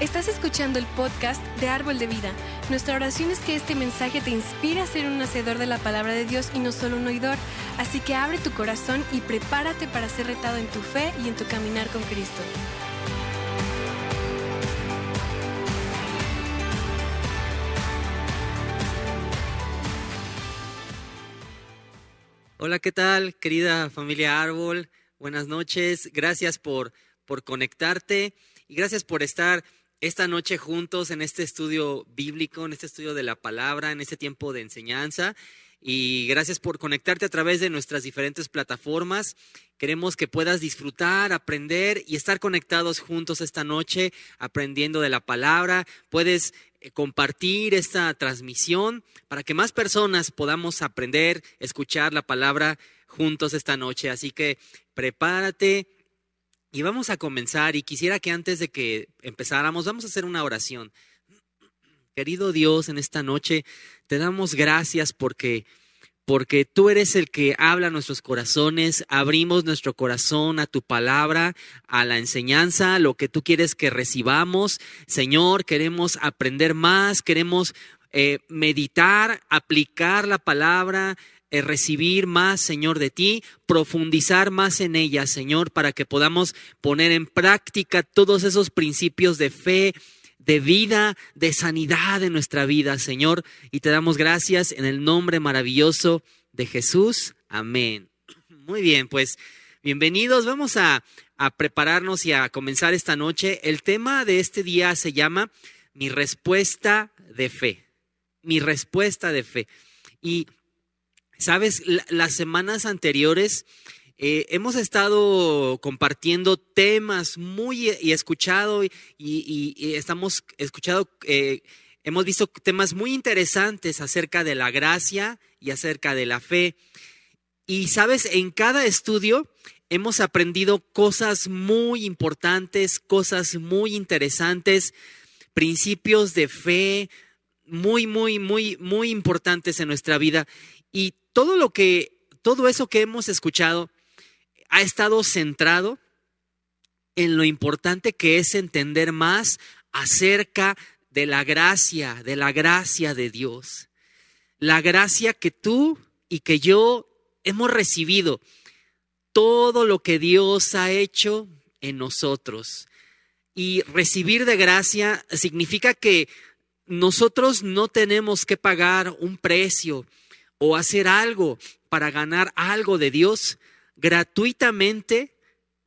Estás escuchando el podcast de Árbol de Vida. Nuestra oración es que este mensaje te inspire a ser un hacedor de la palabra de Dios y no solo un oidor. Así que abre tu corazón y prepárate para ser retado en tu fe y en tu caminar con Cristo. Hola, ¿qué tal, querida familia Árbol? Buenas noches. Gracias por, por conectarte y gracias por estar esta noche juntos en este estudio bíblico, en este estudio de la palabra, en este tiempo de enseñanza. Y gracias por conectarte a través de nuestras diferentes plataformas. Queremos que puedas disfrutar, aprender y estar conectados juntos esta noche, aprendiendo de la palabra. Puedes eh, compartir esta transmisión para que más personas podamos aprender, escuchar la palabra juntos esta noche. Así que prepárate, y vamos a comenzar y quisiera que antes de que empezáramos, vamos a hacer una oración. Querido Dios, en esta noche te damos gracias porque porque tú eres el que habla nuestros corazones, abrimos nuestro corazón a tu palabra, a la enseñanza, lo que tú quieres que recibamos. Señor, queremos aprender más, queremos eh, meditar, aplicar la palabra, recibir más, Señor, de ti, profundizar más en ella, Señor, para que podamos poner en práctica todos esos principios de fe, de vida, de sanidad en nuestra vida, Señor. Y te damos gracias en el nombre maravilloso de Jesús. Amén. Muy bien, pues bienvenidos. Vamos a, a prepararnos y a comenzar esta noche. El tema de este día se llama Mi respuesta de fe. Mi respuesta de fe. Y Sabes, las semanas anteriores eh, hemos estado compartiendo temas muy y escuchado y, estamos escuchado, eh, hemos visto temas muy interesantes acerca de la gracia y acerca de la fe. Y sabes, en cada estudio hemos aprendido cosas muy importantes, cosas muy interesantes, principios de fe muy, muy, muy, muy importantes en nuestra vida. Y todo lo que, todo eso que hemos escuchado ha estado centrado en lo importante que es entender más acerca de la gracia, de la gracia de Dios. La gracia que tú y que yo hemos recibido. Todo lo que Dios ha hecho en nosotros. Y recibir de gracia significa que nosotros no tenemos que pagar un precio o hacer algo para ganar algo de Dios, gratuitamente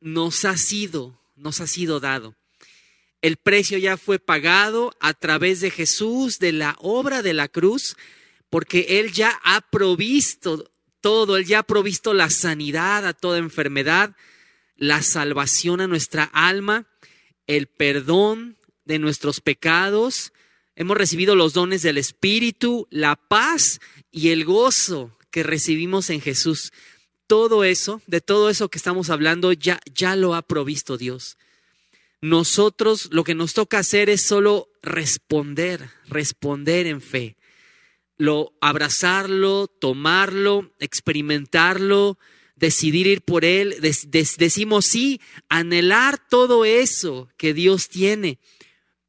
nos ha sido, nos ha sido dado. El precio ya fue pagado a través de Jesús, de la obra de la cruz, porque Él ya ha provisto todo, Él ya ha provisto la sanidad a toda enfermedad, la salvación a nuestra alma, el perdón de nuestros pecados, hemos recibido los dones del Espíritu, la paz y el gozo que recibimos en Jesús. Todo eso, de todo eso que estamos hablando, ya, ya lo ha provisto Dios. Nosotros lo que nos toca hacer es solo responder, responder en fe. Lo abrazarlo, tomarlo, experimentarlo, decidir ir por él. decimos sí, anhelar todo eso que Dios tiene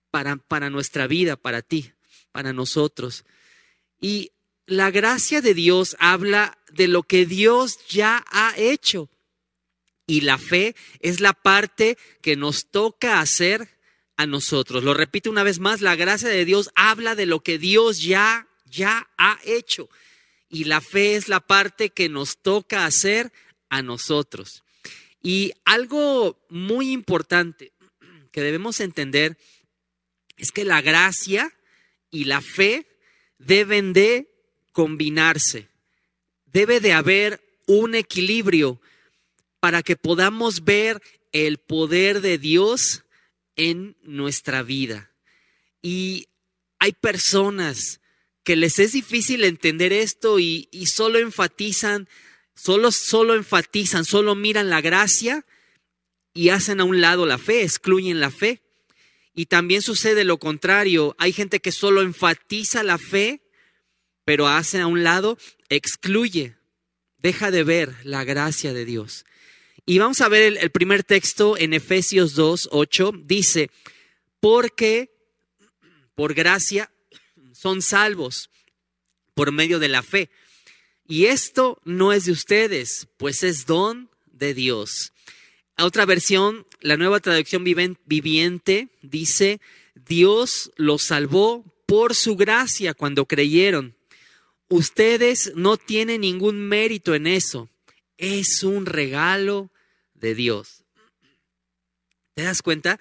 para, para nuestra vida, para ti, para nosotros. Y la gracia de Dios habla de lo que Dios ya ha hecho. Y la fe es la parte que nos toca hacer a nosotros. Lo repito una vez más, la gracia de Dios habla de lo que Dios ya ya ha hecho. Y la fe es la parte que nos toca hacer a nosotros. Y algo muy importante que debemos entender es que la gracia y la fe deben de combinarse. Debe de haber un equilibrio para que podamos ver el poder de Dios en nuestra vida. Y hay personas que les es difícil entender esto y, solo enfatizan, solo, solo enfatizan, solo miran la gracia y hacen a un lado la fe, excluyen la fe. Y también sucede lo contrario, hay gente que solo enfatiza la fe pero hace a un lado, excluye, deja de ver la gracia de Dios. Y vamos a ver el, primer texto en Efesios 2, 8, dice, porque por gracia son salvos por medio de la fe. Y esto no es de ustedes, pues es don de Dios. Otra versión, la nueva traducción viviente, dice, Dios los salvó por su gracia cuando creyeron. Ustedes no tienen ningún mérito en eso. Es un regalo de Dios. ¿Te das cuenta?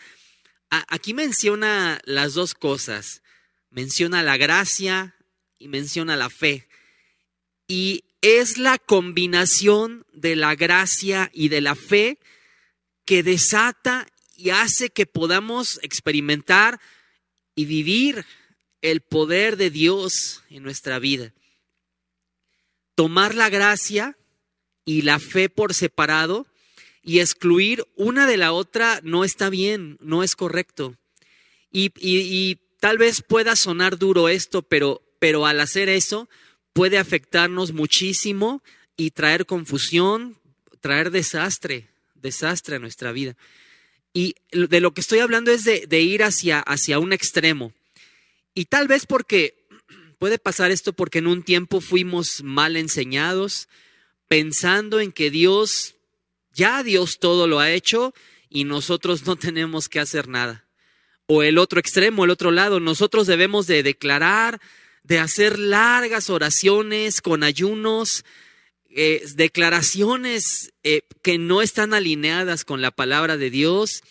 Aquí menciona las dos cosas. Menciona la gracia y menciona la fe. Y es la combinación de la gracia y de la fe que desata y hace que podamos experimentar y vivir el poder de Dios en nuestra vida. Tomar la gracia y la fe por separado y excluir una de la otra no está bien, no es correcto. Y, tal vez pueda sonar duro esto, pero, pero al hacer eso puede afectarnos muchísimo y traer confusión, traer desastre, desastre a nuestra vida. Y de lo que estoy hablando es de, de ir hacia, hacia un extremo. Y tal vez porque puede pasar esto porque en un tiempo fuimos mal enseñados, pensando en que Dios, ya Dios todo lo ha hecho y nosotros no tenemos que hacer nada. O el otro extremo, el otro lado, nosotros debemos de declarar, de hacer largas oraciones con ayunos, eh, declaraciones eh, que no están alineadas con la palabra de Dios,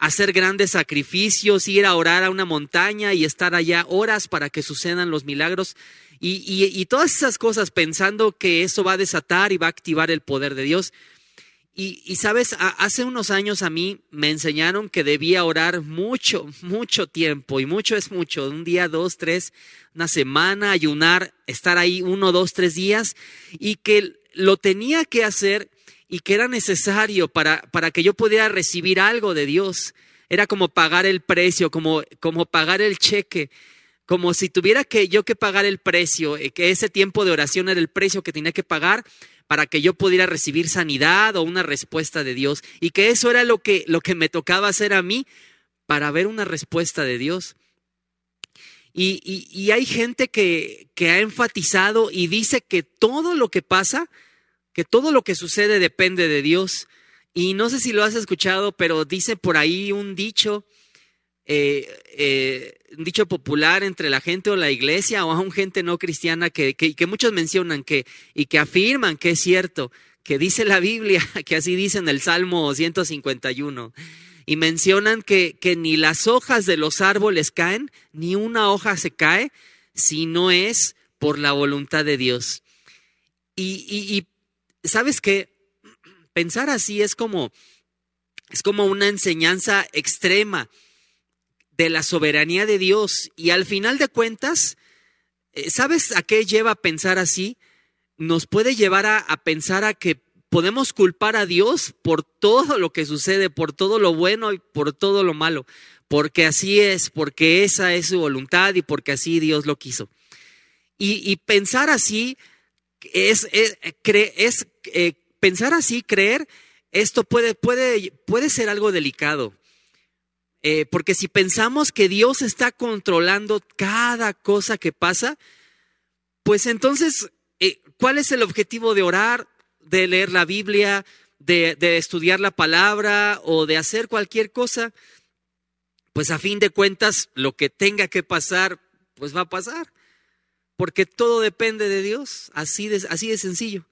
hacer grandes sacrificios, ir a orar a una montaña y estar allá horas para que sucedan los milagros. Y, todas esas cosas pensando que eso va a desatar y va a activar el poder de Dios. Y, sabes, hace unos años a mí me enseñaron que debía orar mucho, mucho tiempo, y mucho es mucho, un día, dos, tres, una semana, ayunar, estar ahí uno, dos, tres días, y que lo tenía que hacer y que era necesario para, para que yo pudiera recibir algo de Dios. Era como pagar el precio, como, como pagar el cheque, como si tuviera que yo que pagar el precio, eh, que ese tiempo de oración era el precio que tenía que pagar para que yo pudiera recibir sanidad o una respuesta de Dios. Y que eso era lo que, lo que me tocaba hacer a mí para ver una respuesta de Dios. Y, hay gente que, que, ha enfatizado y dice que todo lo que pasa, que todo lo que sucede depende de Dios. Y no sé si lo has escuchado, pero dice por ahí un dicho, eh, eh, un dicho popular entre la gente o la iglesia o aún gente no cristiana que, que, que muchos mencionan que, y que afirman que es cierto, que dice la Biblia, que así dice en el Salmo 151 y mencionan que, que ni las hojas de los árboles caen, ni una hoja se cae, si no es por la voluntad de Dios. Y, y, sabes que pensar así es como, es como una enseñanza extrema de la soberanía de Dios. Y al final de cuentas, eh, ¿sabes a qué lleva pensar así? Nos puede llevar a, a pensar a que podemos culpar a Dios por todo lo que sucede, por todo lo bueno y por todo lo malo, porque así es, porque esa es su voluntad y porque así Dios lo quiso. Y, pensar así es, es, eh, pensar así, creer, esto puede, puede, puede ser algo delicado. Eh, porque si pensamos que Dios está controlando cada cosa que pasa, pues entonces, eh, ¿cuál es el objetivo de orar? de leer la Biblia, de, estudiar la palabra o de hacer cualquier cosa, pues a fin de cuentas lo que tenga que pasar, pues va a pasar. Porque todo depende de Dios, así de, sencillo.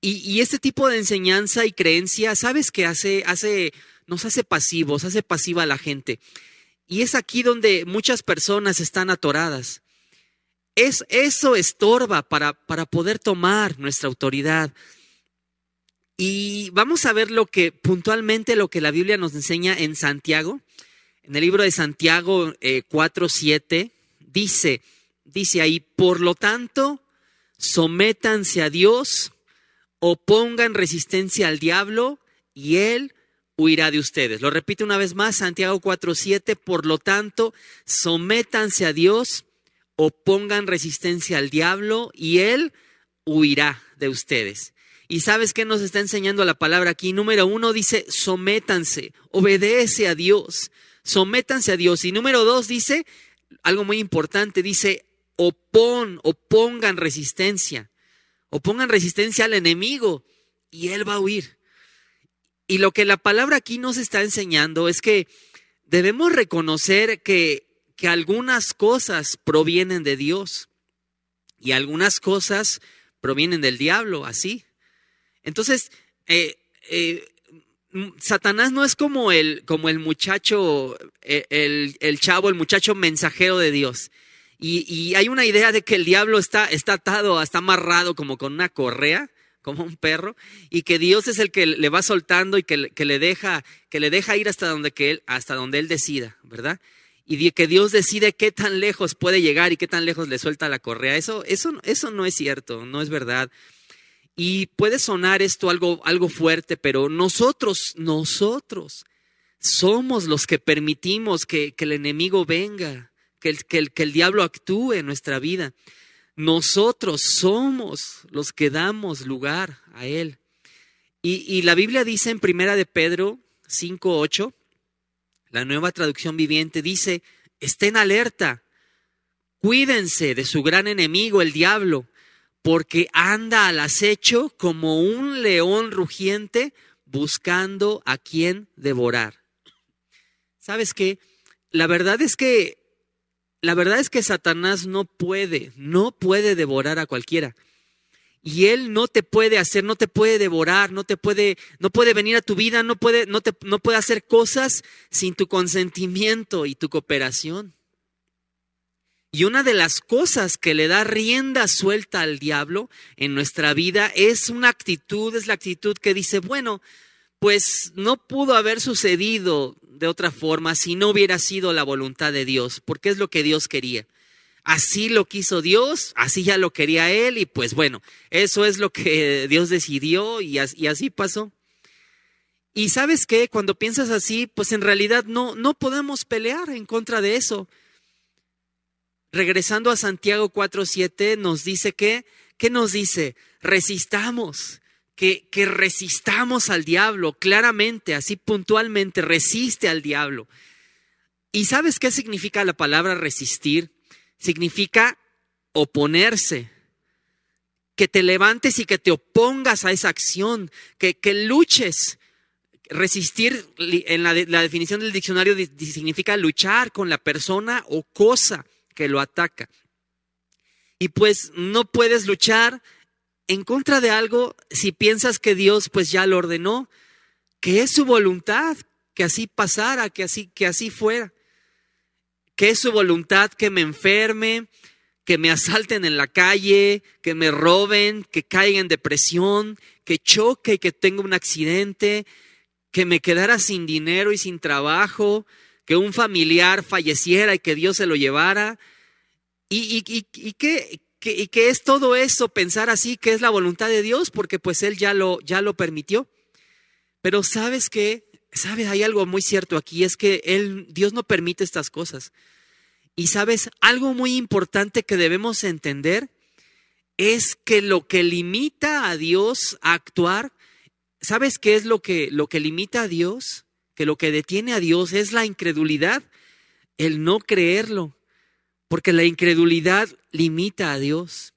Y, este tipo de enseñanza y creencia, ¿sabes qué hace? hace? Nos hace pasivos, hace pasiva a la gente. Y es aquí donde muchas personas están atoradas. Es, eso estorba para, para poder tomar nuestra autoridad. Y vamos a ver lo que puntualmente lo que la Biblia nos enseña en Santiago. En el libro de Santiago 4.7 eh, dice, dice ahí, por lo tanto, sométanse a Dios, opongan resistencia al diablo y él huirá de ustedes. Lo repito una vez más, Santiago 4.7, por lo tanto, sométanse a Dios, pongan resistencia al diablo y él huirá de ustedes. ¿Y sabes qué nos está enseñando la palabra aquí? Número uno dice, sométanse, obedece a Dios, sométanse a Dios. Y número dos dice, algo muy importante, dice, opon, opongan resistencia, opongan resistencia al enemigo y él va a huir. Y lo que la palabra aquí nos está enseñando es que debemos reconocer que, que algunas cosas provienen de Dios y algunas cosas provienen del diablo, así. Entonces, eh, eh, Satanás no es como el, como el muchacho, eh, el, el, chavo, el muchacho mensajero de Dios. Y, hay una idea de que el diablo está, está atado, está amarrado como con una correa, como un perro, y que Dios es el que le va soltando y que, que le deja, que le deja ir hasta donde, que él, hasta donde él decida, ¿verdad? Y que Dios decide qué tan lejos puede llegar y qué tan lejos le suelta la correa. Eso, eso, eso no es cierto, no es verdad. Y puede sonar esto algo, algo fuerte, pero nosotros, nosotros somos los que permitimos que, que el enemigo venga, que el, que, el, que el diablo actúe en nuestra vida. Nosotros somos los que damos lugar a él. Y, y la Biblia dice en Primera de Pedro 5.8, la nueva traducción viviente, dice, estén alerta, cuídense de su gran enemigo, el diablo porque anda al acecho como un león rugiente buscando a quien devorar. ¿Sabes qué? La verdad es que la verdad es que Satanás no puede, no puede devorar a cualquiera. Y él no te puede hacer, no te puede devorar, no te puede, no puede venir a tu vida, no puede, no te, no puede hacer cosas sin tu consentimiento y tu cooperación. Y una de las cosas que le da rienda suelta al diablo en nuestra vida es una actitud, es la actitud que dice, bueno, pues no pudo haber sucedido de otra forma si no hubiera sido la voluntad de Dios, porque es lo que Dios quería. Así lo quiso Dios, así ya lo quería Él y pues bueno, eso es lo que Dios decidió y así, pasó. Y sabes qué, cuando piensas así, pues en realidad no, no podemos pelear en contra de eso regresando a Santiago 4.7, nos dice que, ¿qué nos dice? Resistamos, que, resistamos al diablo, claramente, así puntualmente, resiste al diablo. ¿Y sabes qué significa la palabra resistir? Significa oponerse, que te levantes y que te opongas a esa acción, que, que luches. Resistir, en la, la definición del diccionario, significa luchar con la persona o cosa que lo ataca. Y pues no puedes luchar en contra de algo si piensas que Dios pues ya lo ordenó, que es su voluntad, que así pasara, que así, que así fuera. Que es su voluntad que me enferme, que me asalten en la calle, que me roben, que caiga en depresión, que choque y que tenga un accidente, que me quedara sin dinero y sin trabajo, que un familiar falleciera y que Dios se lo llevara. ¿Y, y, y, qué, es todo eso, pensar así, que es la voluntad de Dios? Porque pues Él ya lo, ya lo permitió. Pero sabes que, sabes, hay algo muy cierto aquí, es que Él, Dios no permite estas cosas. Y sabes, algo muy importante que debemos entender es que lo que limita a Dios a actuar, ¿sabes qué es lo que, lo que limita a Dios? que lo que detiene a Dios es la incredulidad, el no creerlo, porque la incredulidad limita a Dios.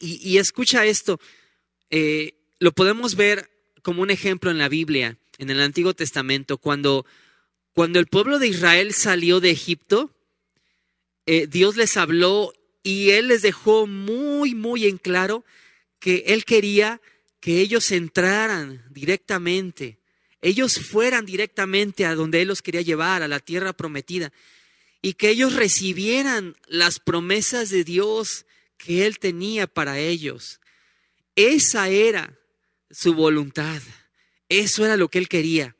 Y, escucha esto, eh, lo podemos ver como un ejemplo en la Biblia, en el Antiguo Testamento, cuando, cuando el pueblo de Israel salió de Egipto, eh, Dios les habló y Él les dejó muy, muy en claro que Él quería que ellos entraran directamente ellos fueran directamente a donde Él los quería llevar, a la tierra prometida, y que ellos recibieran las promesas de Dios que Él tenía para ellos. Esa era su voluntad, eso era lo que Él quería,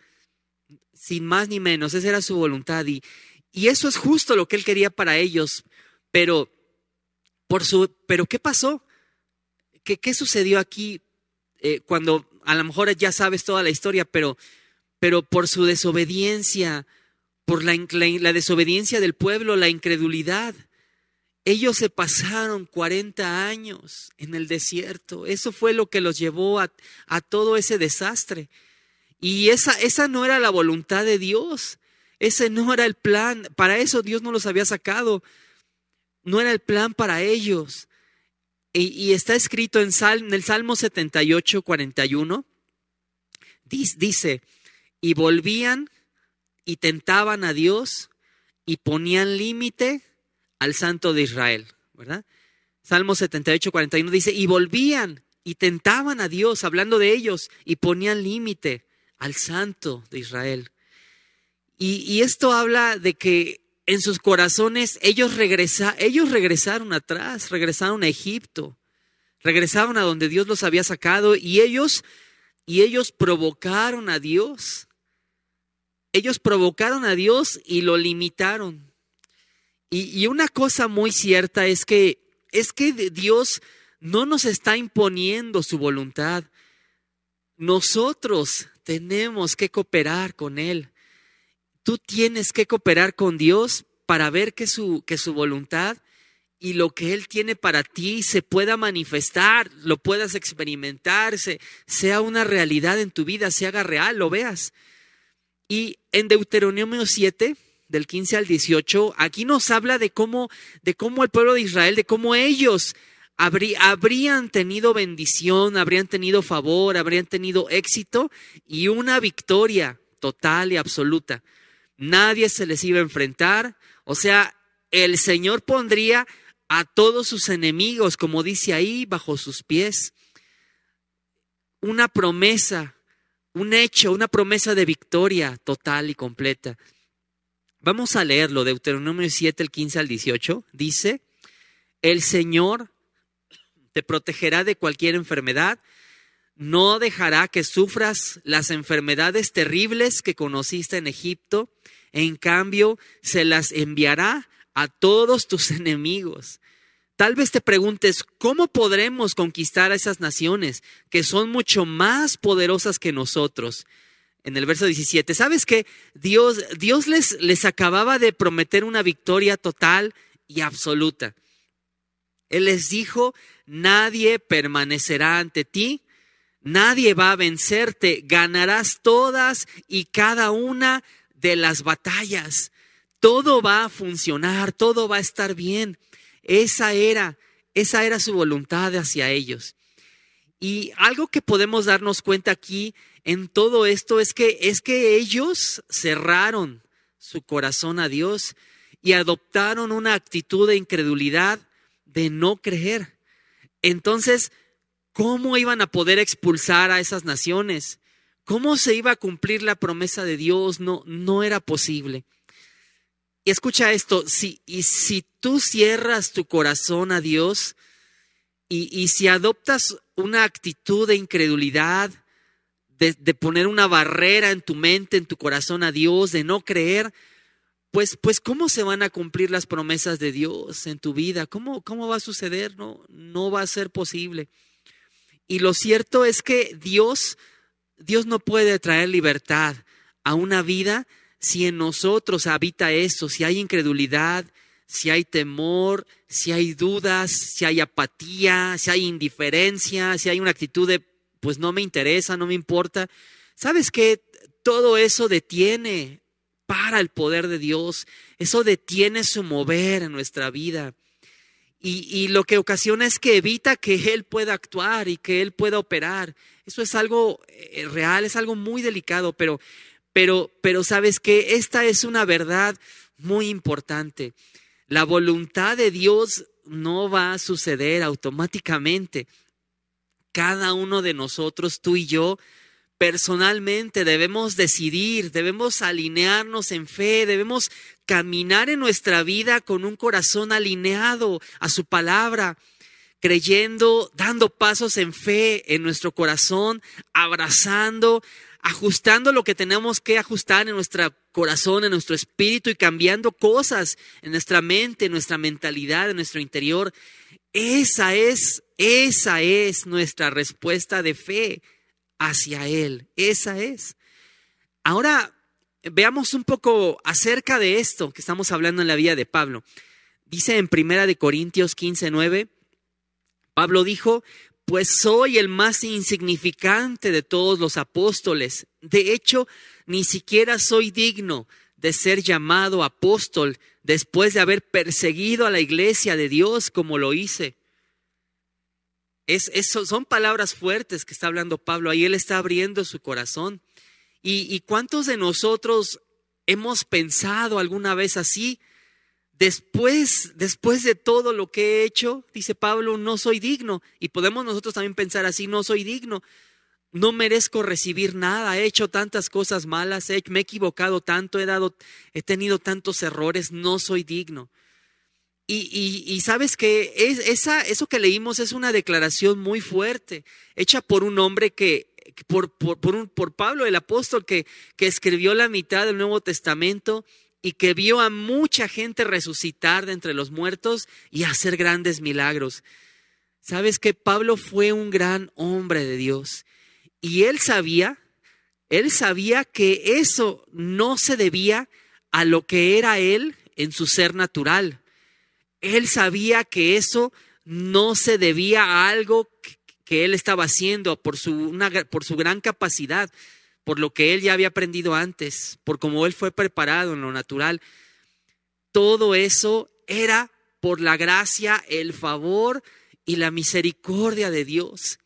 sin más ni menos, esa era su voluntad, y, y eso es justo lo que Él quería para ellos, pero, por su, pero ¿qué pasó? ¿Qué, qué sucedió aquí eh, cuando a lo mejor ya sabes toda la historia, pero, pero por su desobediencia, por la, desobediencia del pueblo, la incredulidad, ellos se pasaron 40 años en el desierto. Eso fue lo que los llevó a, a todo ese desastre. Y esa, esa no era la voluntad de Dios. Ese no era el plan. Para eso Dios no los había sacado. No era el plan para ellos. Y, está escrito en, en el Salmo 78, 41. Dice, y volvían y tentaban a Dios y ponían límite al Santo de Israel, ¿verdad? Salmo 78, 41 dice, y volvían y tentaban a Dios, hablando de ellos, y ponían límite al Santo de Israel. Y, esto habla de que en sus corazones ellos, regresa, ellos regresaron atrás, regresaron a Egipto, regresaron a donde Dios los había sacado y ellos, y ellos provocaron a Dios. Ellos provocaron a Dios y lo limitaron. Y, una cosa muy cierta es que, es que Dios no nos está imponiendo su voluntad. Nosotros tenemos que cooperar con Él. Tú tienes que cooperar con Dios para ver que su, que su voluntad y lo que Él tiene para ti se pueda manifestar, lo puedas experimentar, sea una realidad en tu vida, se haga real, lo veas. Y en Deuteronomio 7, del 15 al 18, aquí nos habla de cómo, de cómo el pueblo de Israel, de cómo ellos habrían tenido bendición, habrían tenido favor, habrían tenido éxito y una victoria total y absoluta. Nadie se les iba a enfrentar, o sea, el Señor pondría a todos sus enemigos, como dice ahí, bajo sus pies. Una promesa, un hecho, una promesa de victoria total y completa. Vamos a leerlo, Deuteronomio 7, el 15 al 18. Dice, el Señor te protegerá de cualquier enfermedad, no dejará que sufras las enfermedades terribles que conociste en Egipto, en cambio se las enviará a todos tus enemigos. Tal vez te preguntes, ¿cómo podremos conquistar a esas naciones que son mucho más poderosas que nosotros? En el verso 17, ¿sabes que Dios, Dios les, les acababa de prometer una victoria total y absoluta? Él les dijo, nadie permanecerá ante ti, nadie va a vencerte, ganarás todas y cada una de las batallas. Todo va a funcionar, todo va a estar bien. Esa era, esa era su voluntad hacia ellos. Y algo que podemos darnos cuenta aquí en todo esto es que es que ellos cerraron su corazón a Dios y adoptaron una actitud de incredulidad de no creer. Entonces, ¿cómo iban a poder expulsar a esas naciones? ¿Cómo se iba a cumplir la promesa de Dios? No, no era posible. Escucha esto, si, y si tú cierras tu corazón a Dios y, y si adoptas una actitud de incredulidad, de, de, poner una barrera en tu mente, en tu corazón a Dios, de no creer, pues, pues ¿cómo se van a cumplir las promesas de Dios en tu vida? ¿Cómo, cómo va a suceder? No, no va a ser posible. Y lo cierto es que Dios, Dios no puede traer libertad a una vida si en nosotros habita eso, si hay incredulidad, si hay temor, si hay dudas, si hay apatía, si hay indiferencia, si hay una actitud de, pues no me interesa, no me importa. ¿Sabes qué? Todo eso detiene para el poder de Dios, eso detiene su mover en nuestra vida. Y, lo que ocasiona es que evita que Él pueda actuar y que Él pueda operar. Eso es algo eh, real, es algo muy delicado, pero, pero, pero sabes que esta es una verdad muy importante. La voluntad de Dios no va a suceder automáticamente. Cada uno de nosotros, tú y yo, personalmente debemos decidir, debemos alinearnos en fe, debemos caminar en nuestra vida con un corazón alineado a su palabra, creyendo, dando pasos en fe en nuestro corazón, abrazando, ajustando lo que tenemos que ajustar en nuestro corazón, en nuestro espíritu y cambiando cosas en nuestra mente, en nuestra mentalidad, en nuestro interior. Esa es, esa es nuestra respuesta de fe hacia Él. Esa es. Ahora veamos un poco acerca de esto que estamos hablando en la vida de Pablo. Dice en Primera de Corintios 15, 9, Pablo dijo, pues soy el más insignificante de todos los apóstoles. De hecho, ni siquiera soy digno de ser llamado apóstol después de haber perseguido a la iglesia de Dios como lo hice. Son palabras fuertes que está hablando Pablo. Ahí él está abriendo su corazón. ¿Y, ¿Y cuántos de nosotros hemos pensado alguna vez así? Después, después de todo lo que he hecho, dice Pablo, no soy digno. Y podemos nosotros también pensar así, no soy digno. No merezco recibir nada, he hecho tantas cosas malas, me he equivocado tanto, he dado, he tenido tantos errores, no soy digno. Y, sabes que es, esa, eso que leímos es una declaración muy fuerte, hecha por un hombre que, por, por, por Pablo el apóstol, que, que escribió la mitad del Nuevo Testamento y que vio a mucha gente resucitar de entre los muertos y hacer grandes milagros. Sabes que Pablo fue un gran hombre de Dios y él sabía, él sabía que eso no se debía a lo que era él en su ser natural. Él sabía que eso no se debía a algo que él estaba haciendo por su, por su gran capacidad, por lo que él ya había aprendido antes, por cómo él fue preparado en lo natural. Todo eso era por la gracia, el favor y la misericordia de Dios.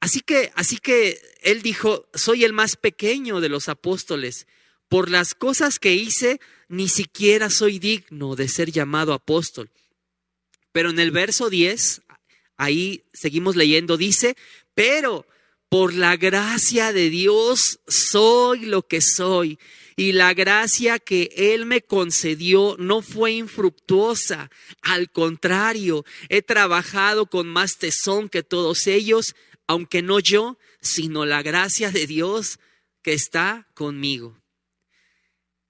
Así que, así que él dijo, soy el más pequeño de los apóstoles. Por las cosas que hice, ni siquiera soy digno de ser llamado apóstol. Pero en el verso 10, ahí seguimos leyendo, dice, pero por la gracia de Dios soy lo que soy. Y la gracia que Él me concedió no fue infructuosa. Al contrario, he trabajado con más tesón que todos ellos aunque no yo, sino la gracia de Dios que está conmigo.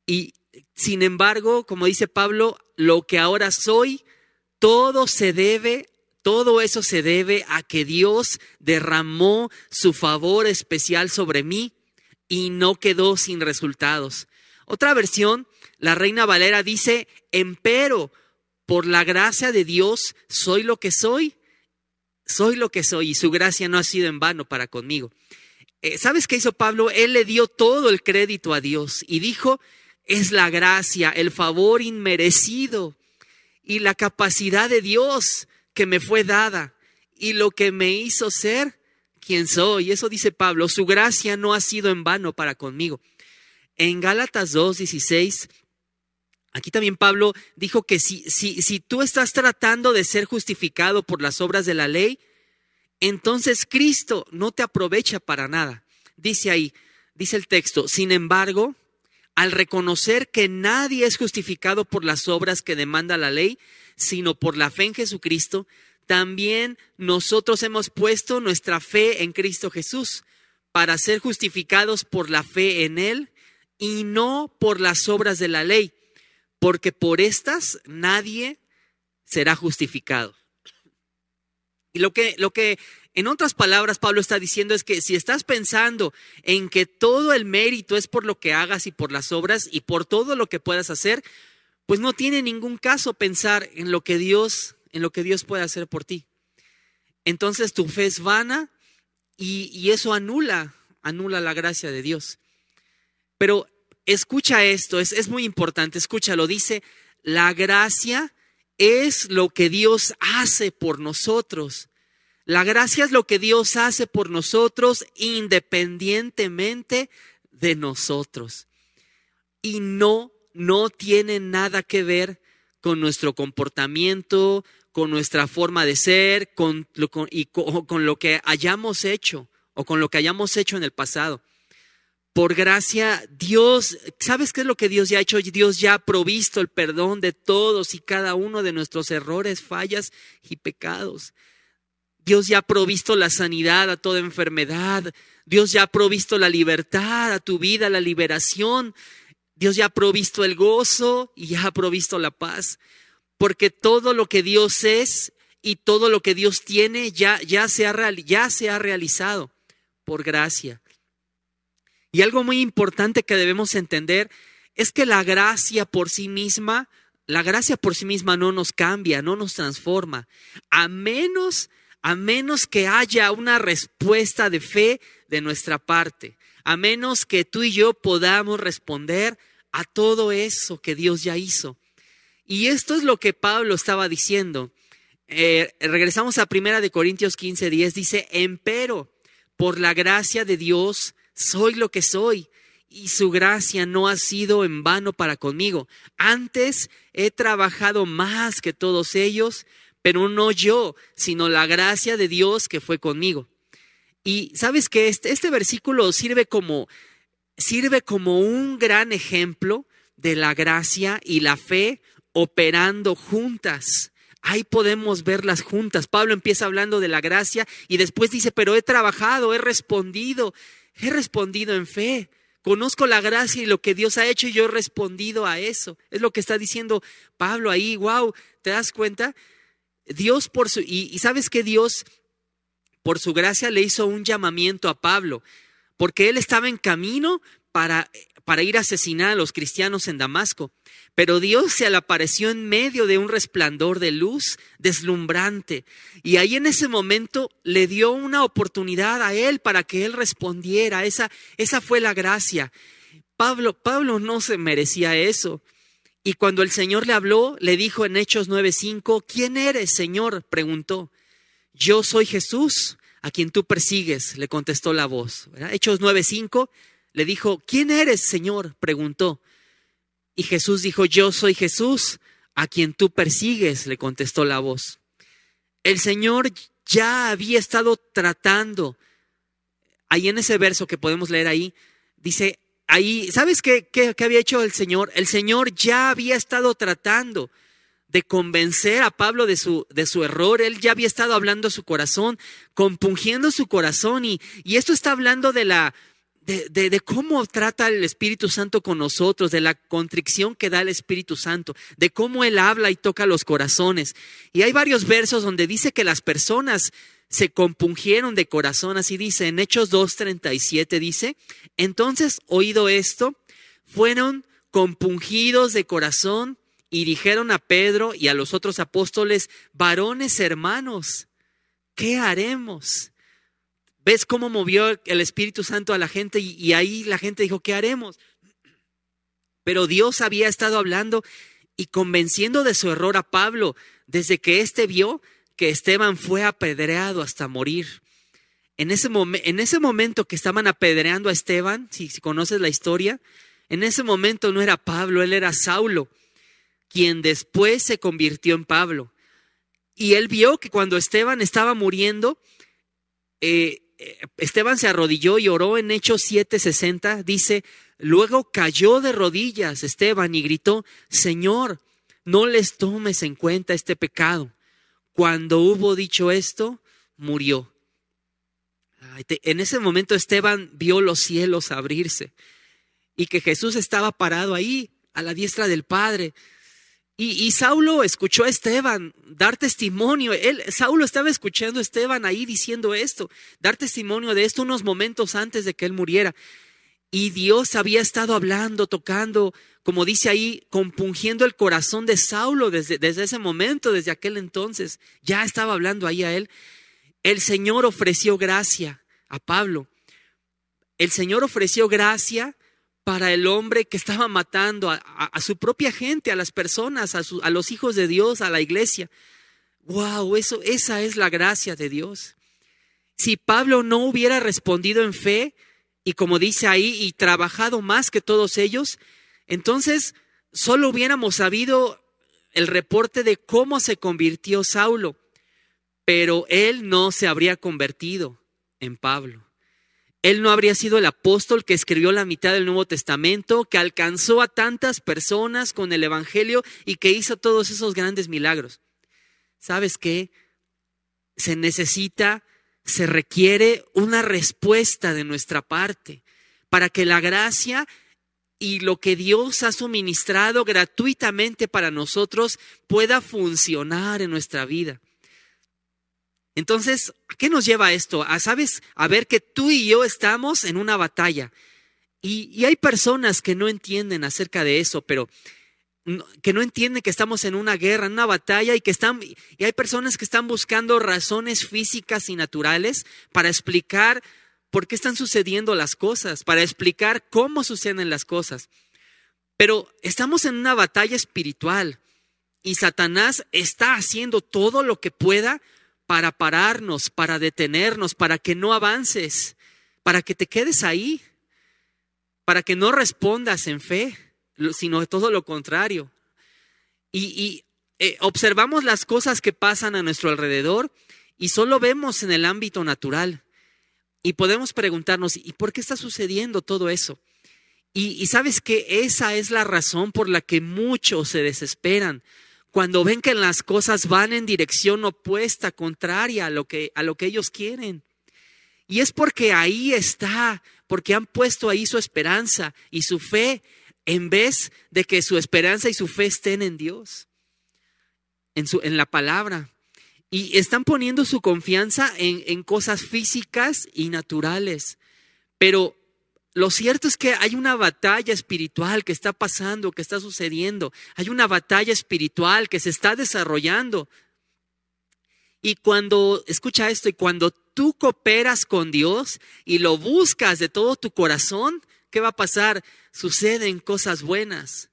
Y sin embargo, como dice Pablo, lo que ahora soy, todo se debe, todo eso se debe a que Dios derramó su favor especial sobre mí y no quedó sin resultados. Otra versión, la Reina Valera dice, empero, por la gracia de Dios soy lo que soy soy lo que soy y su gracia no ha sido en vano para conmigo. Eh, ¿Sabes qué hizo Pablo? Él le dio todo el crédito a Dios y dijo, es la gracia, el favor inmerecido y la capacidad de Dios que me fue dada y lo que me hizo ser quien soy. Eso dice Pablo, su gracia no ha sido en vano para conmigo. En Gálatas 2.16 Aquí también Pablo dijo que si, si, si tú estás tratando de ser justificado por las obras de la ley, entonces Cristo no te aprovecha para nada. Dice ahí, dice el texto, sin embargo, al reconocer que nadie es justificado por las obras que demanda la ley, sino por la fe en Jesucristo, también nosotros hemos puesto nuestra fe en Cristo Jesús para ser justificados por la fe en Él y no por las obras de la ley porque por estas nadie será justificado. Y lo que, lo que en otras palabras Pablo está diciendo es que si estás pensando en que todo el mérito es por lo que hagas y por las obras y por todo lo que puedas hacer, pues no tiene ningún caso pensar en lo que Dios, en lo que Dios puede hacer por ti. Entonces tu fe es vana y, eso anula, anula la gracia de Dios. Pero escucha esto, es, es muy importante, escúchalo, dice, la gracia es lo que Dios hace por nosotros. La gracia es lo que Dios hace por nosotros independientemente de nosotros. Y no, no tiene nada que ver con nuestro comportamiento, con nuestra forma de ser, con, con, y con lo que hayamos hecho o con lo que hayamos hecho en el pasado por gracia, Dios, ¿sabes qué es lo que Dios ya ha hecho? Dios ya ha provisto el perdón de todos y cada uno de nuestros errores, fallas y pecados. Dios ya ha provisto la sanidad a toda enfermedad. Dios ya ha provisto la libertad a tu vida, la liberación. Dios ya ha provisto el gozo y ya ha provisto la paz. Porque todo lo que Dios es y todo lo que Dios tiene ya, ya, se, ha, ya se ha realizado por gracia. Y algo muy importante que debemos entender es que la gracia por sí misma, la gracia por sí misma no nos cambia, no nos transforma, a menos a menos que haya una respuesta de fe de nuestra parte, a menos que tú y yo podamos responder a todo eso que Dios ya hizo. Y esto es lo que Pablo estaba diciendo. Eh, regresamos a Primera de Corintios 15, 10, dice, empero, por la gracia de Dios, soy lo que soy, y su gracia no ha sido en vano para conmigo. Antes he trabajado más que todos ellos, pero no yo, sino la gracia de Dios que fue conmigo. Y sabes que este, este versículo sirve como, sirve como un gran ejemplo de la gracia y la fe operando juntas. Ahí podemos verlas juntas. Pablo empieza hablando de la gracia y después dice, pero he trabajado, he respondido, he respondido en fe. Conozco la gracia y lo que Dios ha hecho y yo he respondido a eso. Es lo que está diciendo Pablo ahí. Wow, ¿te das cuenta? Dios por su... Y, y sabes que Dios por su gracia le hizo un llamamiento a Pablo, porque él estaba en camino para, para ir a asesinar a los cristianos en Damasco. Pero Dios se le apareció en medio de un resplandor de luz deslumbrante. Y ahí en ese momento le dio una oportunidad a él para que él respondiera. Esa, esa fue la gracia. Pablo, Pablo no se merecía eso. Y cuando el Señor le habló, le dijo en Hechos 9:5, ¿quién eres, Señor? preguntó. Yo soy Jesús, a quien tú persigues, le contestó la voz. Hechos 9:5 le dijo, ¿quién eres, Señor? preguntó. Y Jesús dijo, yo soy Jesús, a quien tú persigues, le contestó la voz. El Señor ya había estado tratando, ahí en ese verso que podemos leer ahí, dice, ahí, ¿sabes qué, qué había hecho el Señor? El Señor ya había estado tratando de convencer a Pablo de su, de su error. Él ya había estado hablando su corazón, compungiendo su corazón. Y, y esto está hablando de la, de, de, de, cómo trata el Espíritu Santo con nosotros, de la contrición que da el Espíritu Santo, de cómo Él habla y toca los corazones. Y hay varios versos donde dice que las personas se compungieron de corazón, así dice, en Hechos 2.37 dice, entonces, oído esto, fueron compungidos de corazón y dijeron a Pedro y a los otros apóstoles, varones hermanos, ¿qué haremos? ¿Ves cómo movió el Espíritu Santo a la gente? Y, ahí la gente dijo, ¿qué haremos? Pero Dios había estado hablando y convenciendo de su error a Pablo desde que éste vio que Esteban fue apedreado hasta morir. En ese, en ese momento que estaban apedreando a Esteban, si conoces la historia, en ese momento no era Pablo, él era Saulo quien después se convirtió en Pablo. Y él vio que cuando Esteban estaba muriendo, eh, Esteban se arrodilló y oró en Hechos 7:60, dice, luego cayó de rodillas Esteban y gritó, Señor, no les tomes en cuenta este pecado. Cuando hubo dicho esto, murió. En ese momento Esteban vio los cielos abrirse y que Jesús estaba parado ahí a la diestra del Padre. Y, Saulo escuchó a Esteban dar testimonio. Él, Saulo estaba escuchando a Esteban ahí diciendo esto, dar testimonio de esto unos momentos antes de que él muriera. Y Dios había estado hablando, tocando, como dice ahí, compungiendo el corazón de Saulo desde, desde ese momento, desde aquel entonces. Ya estaba hablando ahí a él. El Señor ofreció gracia a Pablo. El Señor ofreció gracia para el hombre que estaba matando a, su propia gente, a las personas, a, a, los hijos de Dios, a la iglesia. Wow, eso, esa es la gracia de Dios. Si Pablo no hubiera respondido en fe y como dice ahí, y trabajado más que todos ellos, entonces solo hubiéramos sabido el reporte de cómo se convirtió Saulo, pero él no se habría convertido en Pablo. Él no habría sido el apóstol que escribió la mitad del Nuevo Testamento, que alcanzó a tantas personas con el Evangelio y que hizo todos esos grandes milagros. ¿Sabes qué? Se necesita, se requiere una respuesta de nuestra parte para que la gracia y lo que Dios ha suministrado gratuitamente para nosotros pueda funcionar en nuestra vida. Entonces, ¿a qué nos lleva esto? A, ¿sabes? A ver que tú y yo estamos en una batalla. Y, y hay personas que no entienden acerca de eso, pero que no entienden que estamos en una guerra, en una batalla y que están y hay personas que están buscando razones físicas y naturales para explicar por qué están sucediendo las cosas, para explicar cómo suceden las cosas. Pero estamos en una batalla espiritual y Satanás está haciendo todo lo que pueda para pararnos, para detenernos, para que no avances, para que te quedes ahí, para que no respondas en fe, sino todo lo contrario. Y, eh, observamos las cosas que pasan a nuestro alrededor y solo vemos en el ámbito natural. Y podemos preguntarnos, ¿y por qué está sucediendo todo eso? Y, sabes que esa es la razón por la que muchos se desesperan. Cuando ven que las cosas van en dirección opuesta, contraria a lo que, a lo que ellos quieren. Y es porque ahí está, porque han puesto ahí su esperanza y su fe, en vez de que su esperanza y su fe estén en Dios, en, su, en la palabra. Y están poniendo su confianza en, en cosas físicas y naturales. Pero lo cierto es que hay una batalla espiritual que está pasando, que está sucediendo. Hay una batalla espiritual que se está desarrollando. Y cuando, escucha esto, y cuando tú cooperas con Dios y lo buscas de todo tu corazón, ¿qué va a pasar? Suceden cosas buenas.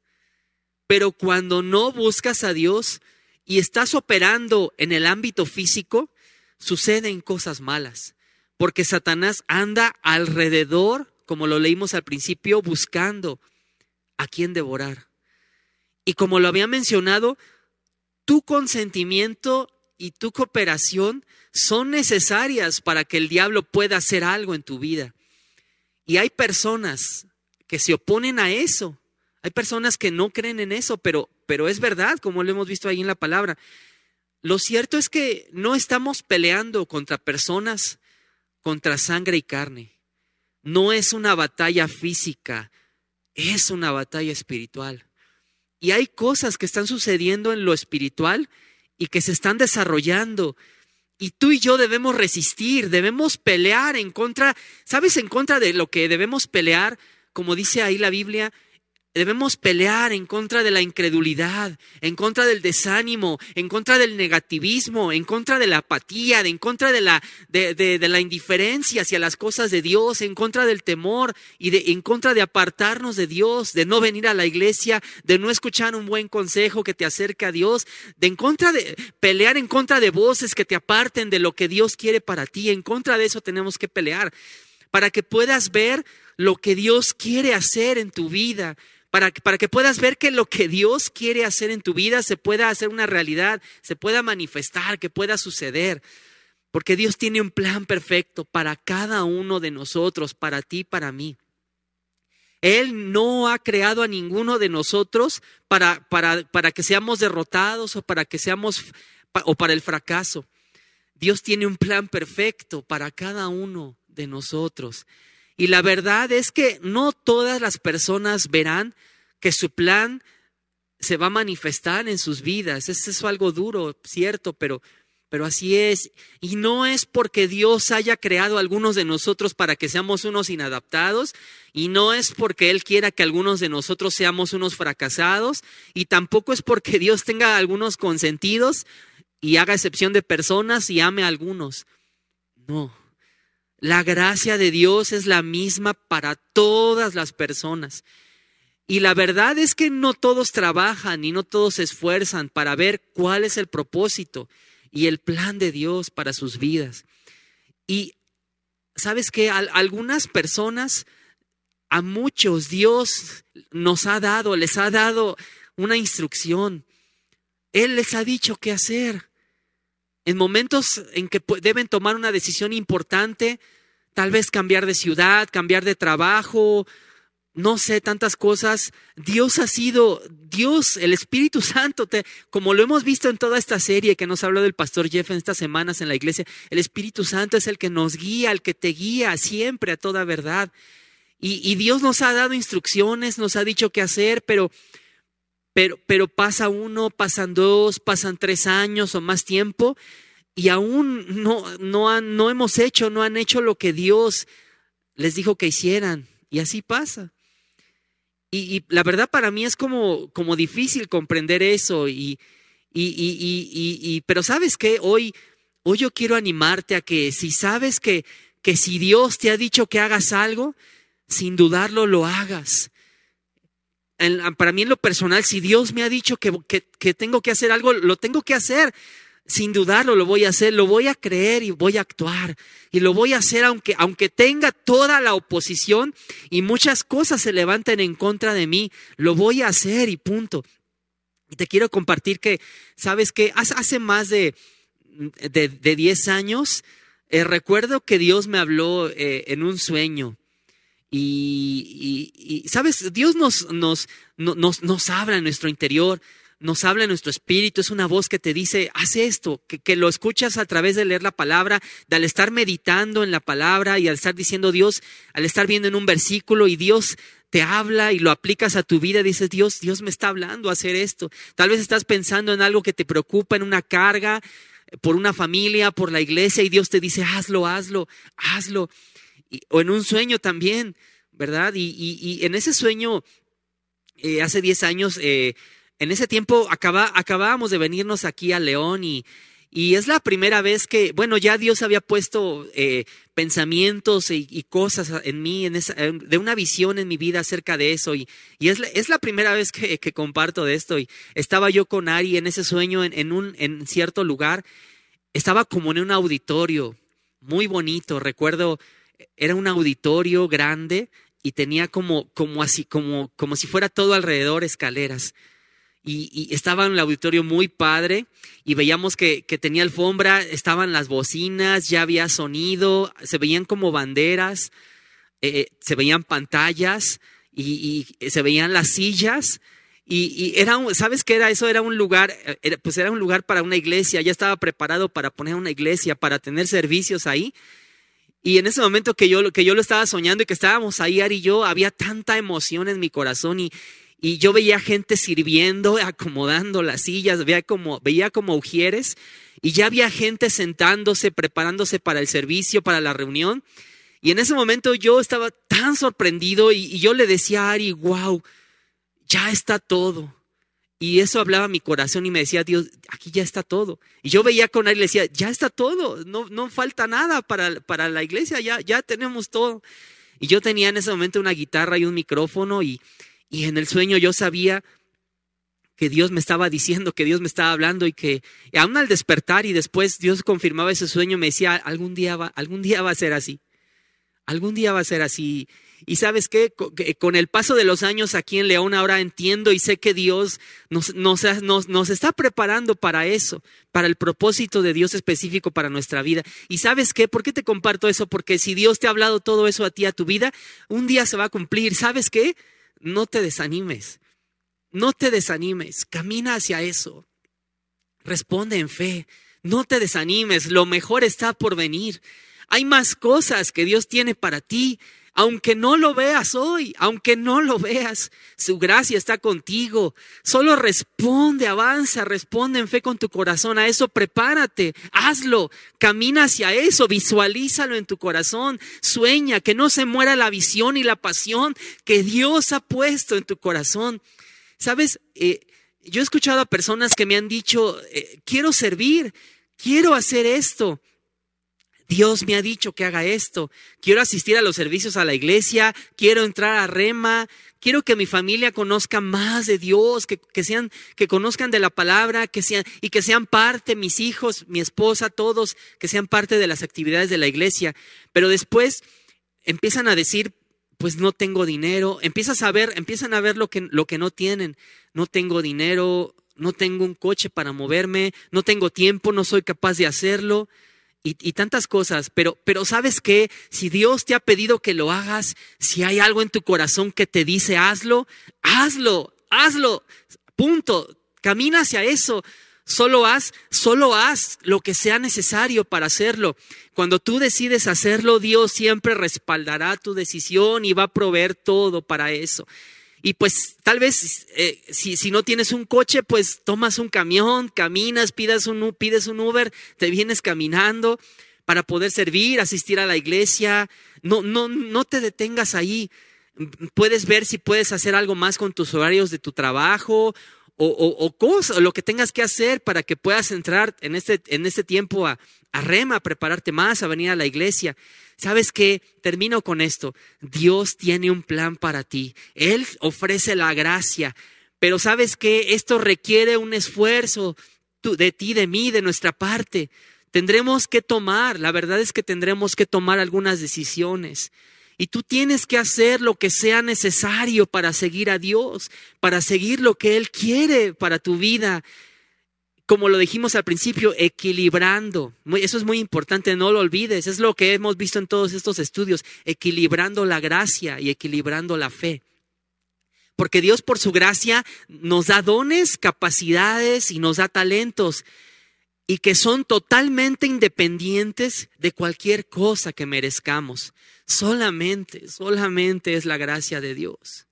Pero cuando no buscas a Dios y estás operando en el ámbito físico, suceden cosas malas. Porque Satanás anda alrededor como lo leímos al principio, buscando a quién devorar. Y como lo había mencionado, tu consentimiento y tu cooperación son necesarias para que el diablo pueda hacer algo en tu vida. Y hay personas que se oponen a eso. Hay personas que no creen en eso, pero, pero es verdad, como lo hemos visto ahí en la palabra. Lo cierto es que no estamos peleando contra personas, contra sangre y carne no es una batalla física, es una batalla espiritual. Y hay cosas que están sucediendo en lo espiritual y que se están desarrollando. Y tú y yo debemos resistir, debemos pelear en contra, ¿sabes? En contra de lo que debemos pelear, como dice ahí la Biblia, Debemos pelear en contra de la incredulidad, en contra del desánimo, en contra del negativismo, en contra de la apatía, en contra de la, de, la indiferencia hacia las cosas de Dios, en contra del temor y de, en contra de apartarnos de Dios, de no venir a la iglesia, de no escuchar un buen consejo que te acerque a Dios, de en contra de pelear en contra de voces que te aparten de lo que Dios quiere para ti. En contra de eso tenemos que pelear para que puedas ver lo que Dios quiere hacer en tu vida para, que puedas ver que lo que Dios quiere hacer en tu vida se pueda hacer una realidad, se pueda manifestar, que pueda suceder. Porque Dios tiene un plan perfecto para cada uno de nosotros, para ti, para mí. Él no ha creado a ninguno de nosotros para, para, para que seamos derrotados o para que seamos o para el fracaso. Dios tiene un plan perfecto para cada uno de nosotros. Y la verdad es que no todas las personas verán que su plan se va a manifestar en sus vidas. Es eso algo duro, cierto, pero, pero así es. Y no es porque Dios haya creado a algunos de nosotros para que seamos unos inadaptados, y no es porque Él quiera que algunos de nosotros seamos unos fracasados, y tampoco es porque Dios tenga algunos consentidos y haga excepción de personas y ame a algunos. No. La gracia de Dios es la misma para todas las personas. Y la verdad es que no todos trabajan y no todos se esfuerzan para ver cuál es el propósito y el plan de Dios para sus vidas. Y sabes que algunas personas, a muchos Dios nos ha dado, les ha dado una instrucción. Él les ha dicho qué hacer. En momentos en que deben tomar una decisión importante, tal vez cambiar de ciudad, cambiar de trabajo, no sé, tantas cosas. Dios ha sido, Dios, el Espíritu Santo, te, como lo hemos visto en toda esta serie que nos habló del pastor Jeff en estas semanas en la iglesia, el Espíritu Santo es el que nos guía, el que te guía siempre a toda verdad. Y Dios nos ha dado instrucciones, nos ha dicho qué hacer, pero pero, pero pasa uno, pasan dos, pasan tres años o más tiempo y aún no, no, han, no hemos hecho, no han hecho lo que Dios les dijo que hicieran. Y así pasa. Y, y la verdad para mí es como, como difícil comprender eso. Y, y, pero sabes que hoy, hoy yo quiero animarte a que si sabes que, que si Dios te ha dicho que hagas algo, sin dudarlo lo hagas. Para mí en lo personal, si Dios me ha dicho que, que, tengo que hacer algo, lo tengo que hacer. Sin dudarlo, lo voy a hacer, lo voy a creer y voy a actuar. Y lo voy a hacer aunque, aunque tenga toda la oposición y muchas cosas se levanten en contra de mí, lo voy a hacer y punto. Y te quiero compartir que, ¿sabes que Hace más de, de, 10 años, eh, recuerdo que Dios me habló eh, en un sueño y, sabes, Dios nos, nos, nos, nos habla en nuestro interior, nos habla en nuestro espíritu, es una voz que te dice, haz esto, que, que, lo escuchas a través de leer la palabra, de al estar meditando en la palabra y al estar diciendo Dios, al estar viendo en un versículo y Dios te habla y lo aplicas a tu vida, dices, Dios, Dios me está hablando a hacer esto. Tal vez estás pensando en algo que te preocupa, en una carga, por una familia, por la iglesia y Dios te dice, hazlo, hazlo, hazlo o en un sueño también, ¿verdad? Y, en ese sueño, eh, hace 10 años, eh, en ese tiempo acaba, acabábamos de venirnos aquí a León y, y es la primera vez que, bueno, ya Dios había puesto eh, pensamientos y, cosas en mí, en esa, de una visión en mi vida acerca de eso. Y, y es, la, es, la, primera vez que, que, comparto de esto. Y estaba yo con Ari en ese sueño en, en, un en cierto lugar. Estaba como en un auditorio muy bonito. Recuerdo era un auditorio grande y tenía como, como así, como, como si fuera todo alrededor escaleras. Y, estaba en el auditorio muy padre y veíamos que, tenía alfombra, estaban las bocinas, ya había sonido, se veían como banderas, eh, eh, se veían pantallas y, se veían las sillas. Y, era, ¿sabes qué era eso? Era un lugar, pues era un lugar para una iglesia, ya estaba preparado para poner una iglesia, para tener servicios ahí. Y en ese momento que yo, que yo lo estaba soñando y que estábamos ahí, Ari y yo, había tanta emoción en mi corazón y, y yo veía gente sirviendo, acomodando las sillas, veía como, veía como ujieres y ya había gente sentándose, preparándose para el servicio, para la reunión. Y en ese momento yo estaba tan sorprendido y, y yo le decía a Ari, wow, ya está todo. Y eso hablaba mi corazón y me decía, Dios, aquí ya está todo. Y yo veía con él y le decía, ya está todo, no, no falta nada para, para la iglesia, ya, ya tenemos todo. Y yo tenía en ese momento una guitarra y un micrófono y, y en el sueño yo sabía que Dios me estaba diciendo, que Dios me estaba hablando y que aún al despertar y después Dios confirmaba ese sueño, me decía, algún día va, algún día va a ser así, algún día va a ser así. Y sabes qué, con el paso de los años aquí en León ahora entiendo y sé que Dios nos, nos, nos, está preparando para eso, para el propósito de Dios específico para nuestra vida. Y sabes qué, ¿por qué te comparto eso? Porque si Dios te ha hablado todo eso a ti, a tu vida, un día se va a cumplir. ¿Sabes qué? No te desanimes, no te desanimes, camina hacia eso. Responde en fe, no te desanimes, lo mejor está por venir. Hay más cosas que Dios tiene para ti aunque no lo veas hoy, aunque no lo veas, su gracia está contigo. Solo responde, avanza, responde en fe con tu corazón. A eso prepárate, hazlo, camina hacia eso, visualízalo en tu corazón. Sueña, que no se muera la visión y la pasión que Dios ha puesto en tu corazón. Sabes, eh, yo he escuchado a personas que me han dicho, eh, quiero servir, quiero hacer esto. Dios me ha dicho que haga esto. Quiero asistir a los servicios a la iglesia, quiero entrar a Rema, quiero que mi familia conozca más de Dios, que, sean, que conozcan de la palabra, que sean, y que sean parte, mis hijos, mi esposa, todos, que sean parte de las actividades de la iglesia. Pero después empiezan a decir, pues no tengo dinero, empiezas a ver, empiezan a ver lo que, lo que no tienen. No tengo dinero, no tengo un coche para moverme, no tengo tiempo, no soy capaz de hacerlo y, tantas cosas, pero, pero sabes que si Dios te ha pedido que lo hagas, si hay algo en tu corazón que te dice hazlo, hazlo, hazlo, punto, camina hacia eso. Solo haz, solo haz lo que sea necesario para hacerlo. Cuando tú decides hacerlo, Dios siempre respaldará tu decisión y va a proveer todo para eso. Y pues tal vez eh, si, si, no tienes un coche, pues tomas un camión, caminas, pides un, pides un Uber, te vienes caminando para poder servir, asistir a la iglesia. No, no, no te detengas ahí. Puedes ver si puedes hacer algo más con tus horarios de tu trabajo o, cosas, lo que tengas que hacer para que puedas entrar en este, en este tiempo a, a rema, a prepararte más, a venir a la iglesia. ¿Sabes qué? Termino con esto. Dios tiene un plan para ti. Él ofrece la gracia. Pero ¿sabes qué? Esto requiere un esfuerzo de ti, de mí, de nuestra parte. Tendremos que tomar, la verdad es que tendremos que tomar algunas decisiones. Y tú tienes que hacer lo que sea necesario para seguir a Dios, para seguir lo que Él quiere para tu vida. Como lo dijimos al principio, equilibrando. Eso es muy importante, no lo olvides. Es lo que hemos visto en todos estos estudios, equilibrando la gracia y equilibrando la fe. Porque Dios por su gracia nos da dones, capacidades y nos da talentos y que son totalmente independientes de cualquier cosa que merezcamos. Solamente, solamente es la gracia de Dios.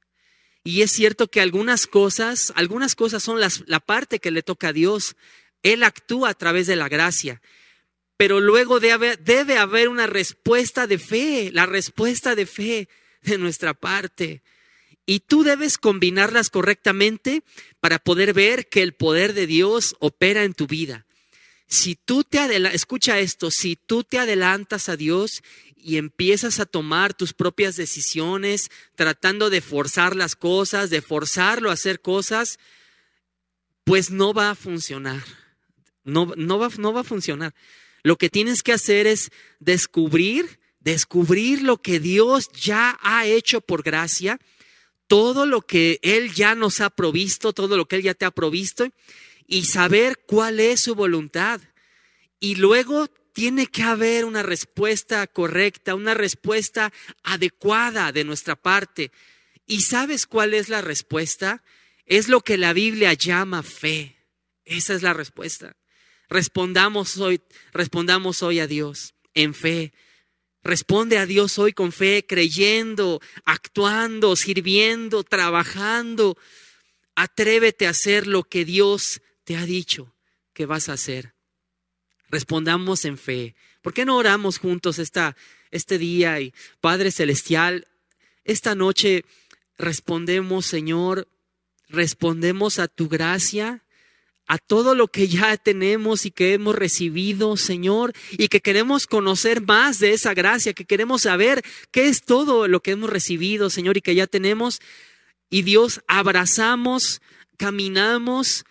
Y es cierto que algunas cosas, algunas cosas son las, la parte que le toca a Dios. Él actúa a través de la gracia. Pero luego debe, haber una respuesta de fe, la respuesta de fe de nuestra parte. Y tú debes combinarlas correctamente para poder ver que el poder de Dios opera en tu vida. Si tú te escucha esto, si tú te adelantas a Dios y empiezas a tomar tus propias decisiones, tratando de forzar las cosas, de forzarlo a hacer cosas, pues no va a funcionar. No, no, va, no va a funcionar. Lo que tienes que hacer es descubrir, descubrir lo que Dios ya ha hecho por gracia, todo lo que Él ya nos ha provisto, todo lo que Él ya te ha provisto, y saber cuál es su voluntad. Y luego tiene que haber una respuesta correcta, una respuesta adecuada de nuestra parte. ¿Y sabes cuál es la respuesta? Es lo que la Biblia llama fe. Esa es la respuesta. Respondamos hoy, respondamos hoy a Dios en fe. Responde a Dios hoy con fe, creyendo, actuando, sirviendo, trabajando. Atrévete a hacer lo que Dios te ha dicho que vas a hacer. Respondamos en fe. ¿Por qué no oramos juntos esta, este día? Y Padre Celestial, esta noche respondemos, Señor, respondemos a tu gracia, a todo lo que ya tenemos y que hemos recibido, Señor, y que queremos conocer más de esa gracia, que queremos saber qué es todo lo que hemos recibido, Señor, y que ya tenemos. Y Dios, abrazamos, caminamos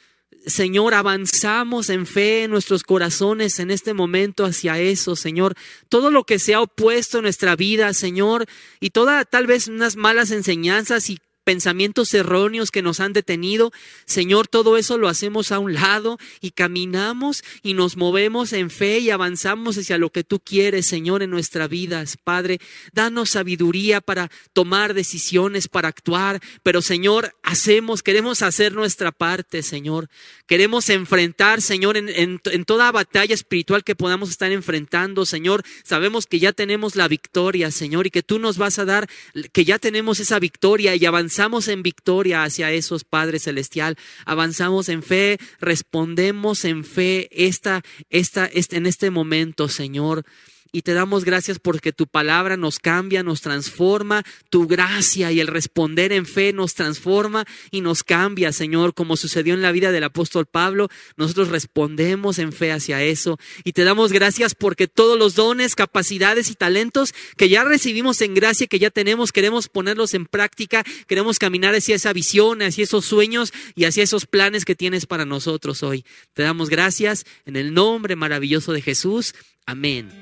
Señor, avanzamos en fe en nuestros corazones en este momento hacia eso, Señor. Todo lo que se ha opuesto en nuestra vida, Señor, y toda tal vez unas malas enseñanzas y pensamientos erróneos que nos han detenido. Señor, todo eso lo hacemos a un lado y caminamos y nos movemos en fe y avanzamos hacia lo que tú quieres, Señor, en nuestra vida. Padre, danos sabiduría para tomar decisiones, para actuar, pero Señor, hacemos, queremos hacer nuestra parte, Señor. Queremos enfrentar, Señor, en, en toda batalla espiritual que podamos estar enfrentando, Señor. Sabemos que ya tenemos la victoria, Señor, y que tú nos vas a dar, que ya tenemos esa victoria y avanzamos avanzamos en victoria hacia esos Padre Celestial, avanzamos en fe, respondemos en fe esta, esta, este, en este momento, Señor y te damos gracias porque tu palabra nos cambia, nos transforma, tu gracia y el responder en fe nos transforma y nos cambia, Señor, como sucedió en la vida del apóstol Pablo. Nosotros respondemos en fe hacia eso y te damos gracias porque todos los dones, capacidades y talentos que ya recibimos en gracia, que ya tenemos, queremos ponerlos en práctica, queremos caminar hacia esa visión, hacia esos sueños y hacia esos planes que tienes para nosotros hoy. Te damos gracias en el nombre maravilloso de Jesús. Amén.